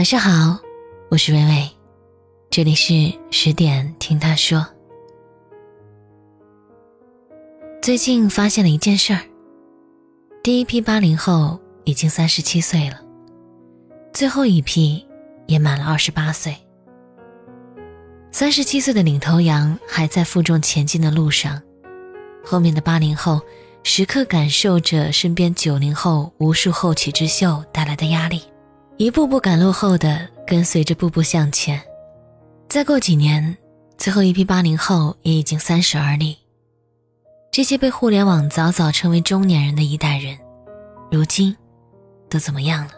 晚上好，我是微微，这里是十点听他说。最近发现了一件事儿，第一批八零后已经三十七岁了，最后一批也满了二十八岁。三十七岁的领头羊还在负重前进的路上，后面的八零后时刻感受着身边九零后无数后起之秀带来的压力，一步步赶落后的跟随着步步向前。再过几年，最后一批八零后也已经三十而立。这些被互联网早早称为中年人的一代人，如今都怎么样了？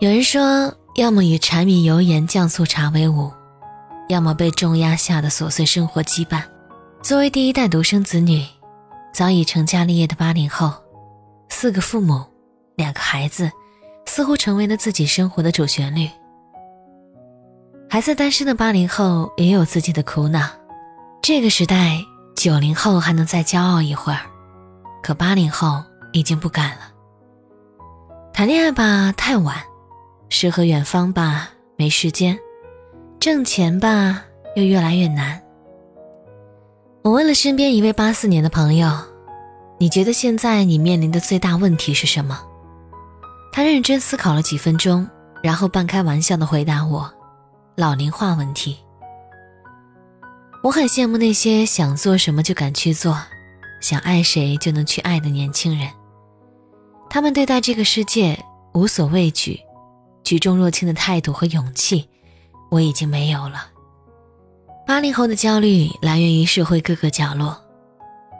有人说，要么与柴米油盐酱醋茶为伍，要么被重压下的琐碎生活羁绊。作为第一代独生子女，早已成家立业的八零后，四个父母，两个孩子，似乎成为了自己生活的主旋律。还在单身的八零后也有自己的苦恼，这个时代。九零后还能再骄傲一会儿，可八零后已经不敢了。谈恋爱吧太晚，诗和远方吧没时间，挣钱吧又越来越难。我问了身边一位八四年的朋友：“你觉得现在你面临的最大问题是什么？”他认真思考了几分钟，然后半开玩笑的回答我：“老龄化问题。”我很羡慕那些想做什么就敢去做，想爱谁就能去爱的年轻人。他们对待这个世界无所畏惧、举重若轻的态度和勇气，我已经没有了。八零后的焦虑来源于社会各个角落，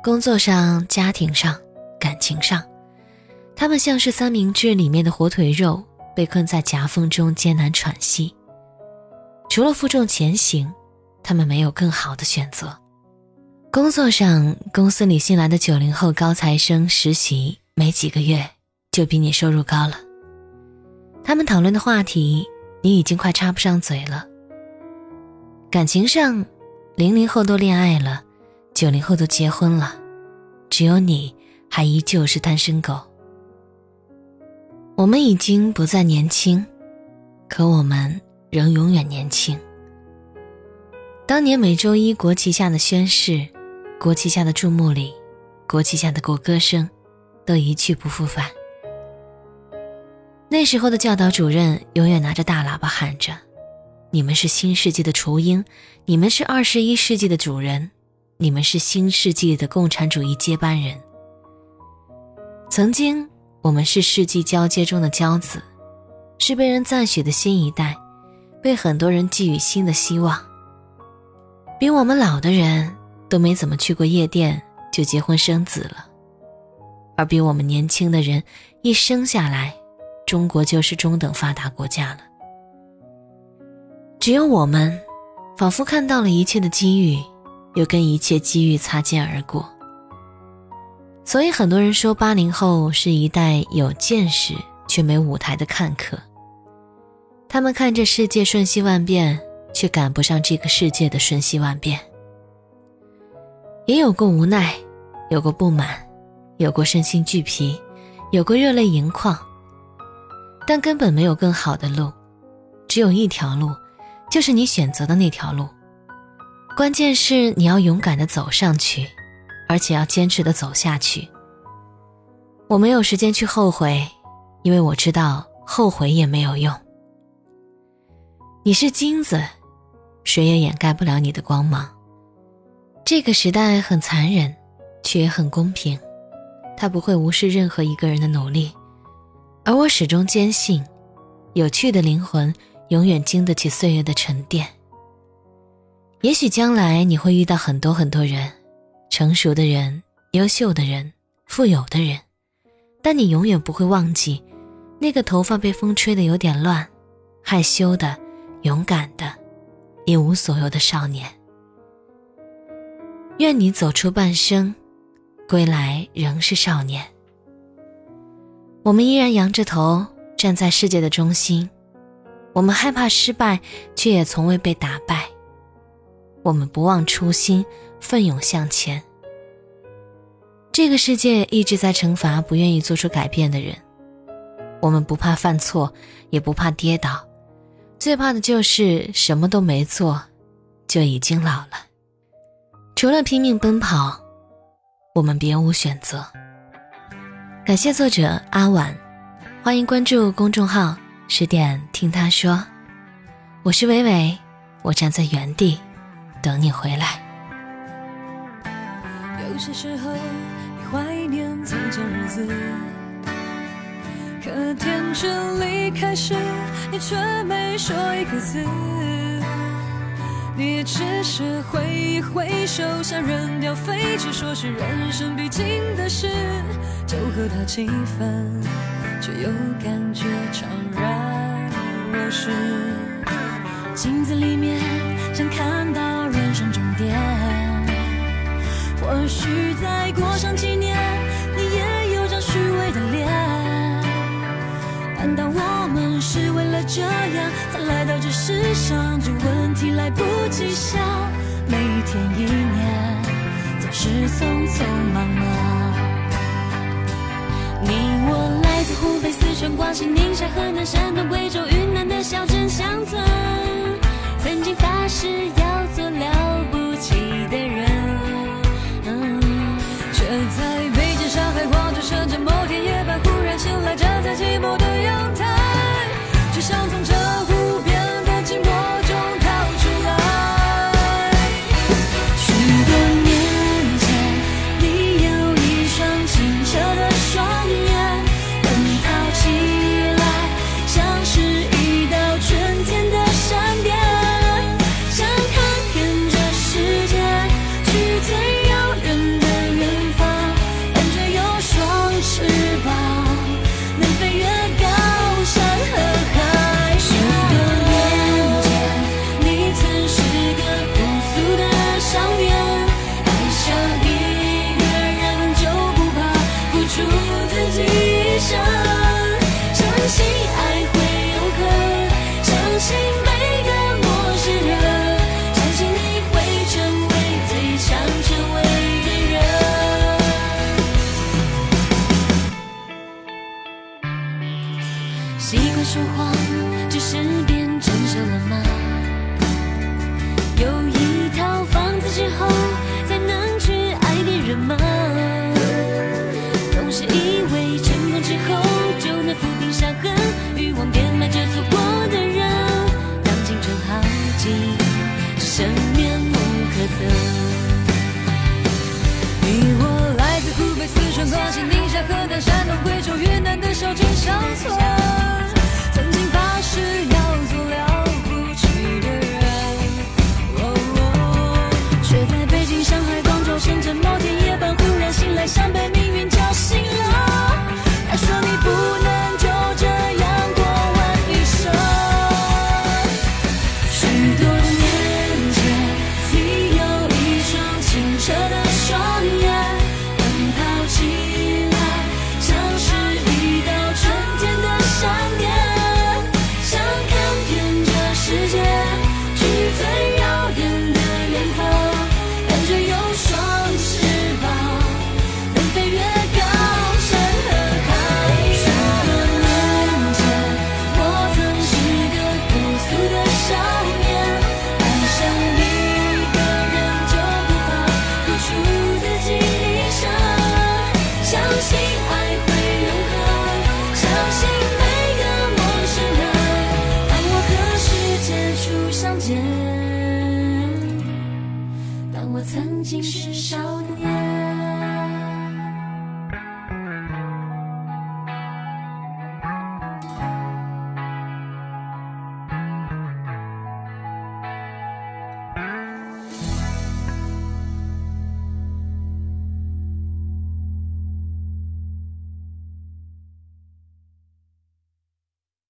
工作上、家庭上、感情上，他们像是三明治里面的火腿肉，被困在夹缝中艰难喘息。除了负重前行。他们没有更好的选择。工作上，公司里新来的九零后高材生实习没几个月就比你收入高了。他们讨论的话题，你已经快插不上嘴了。感情上，零零后都恋爱了，九零后都结婚了，只有你还依旧是单身狗。我们已经不再年轻，可我们仍永远年轻。当年每周一国旗下的宣誓，国旗下的注目礼，国旗下的国歌声，都一去不复返。那时候的教导主任永远拿着大喇叭喊着：“你们是新世纪的雏鹰，你们是二十一世纪的主人，你们是新世纪的共产主义接班人。”曾经，我们是世纪交接中的骄子，是被人赞许的新一代，被很多人寄予新的希望。比我们老的人都没怎么去过夜店就结婚生子了，而比我们年轻的人一生下来，中国就是中等发达国家了。只有我们，仿佛看到了一切的机遇，又跟一切机遇擦肩而过。所以很多人说八零后是一代有见识却没舞台的看客，他们看着世界瞬息万变。却赶不上这个世界的瞬息万变，也有过无奈，有过不满，有过身心俱疲，有过热泪盈眶。但根本没有更好的路，只有一条路，就是你选择的那条路。关键是你要勇敢的走上去，而且要坚持的走下去。我没有时间去后悔，因为我知道后悔也没有用。你是金子。谁也掩盖不了你的光芒。这个时代很残忍，却也很公平，他不会无视任何一个人的努力。而我始终坚信，有趣的灵魂永远经得起岁月的沉淀。也许将来你会遇到很多很多人，成熟的人、优秀的人、富有的人，但你永远不会忘记，那个头发被风吹得有点乱，害羞的、勇敢的。一无所有的少年，愿你走出半生，归来仍是少年。我们依然仰着头站在世界的中心，我们害怕失败，却也从未被打败。我们不忘初心，奋勇向前。这个世界一直在惩罚不愿意做出改变的人。我们不怕犯错，也不怕跌倒，最怕的就是什么都没做，就已经老了。除了拼命奔跑，我们别无选择。感谢作者阿婉，欢迎关注公众号“十点听他说”。我是伟伟，我站在原地等你回来。有些时候，你怀念从前日子，可天真离开时，你却没说一个字。你只是挥一挥手，想扔掉废纸，说是人生必经的事，就和他气愤，却又感觉怅然若失。镜子里面想看到或许再过上几年，你也有张虚伪的脸。难道我们是为了这样才来到这世上？这问题来不及想，每一天一年总是匆匆忙忙。你我来自湖北、四川、广西、宁夏、河南、山东、贵州、云南的小镇乡村，曾经发誓要说谎，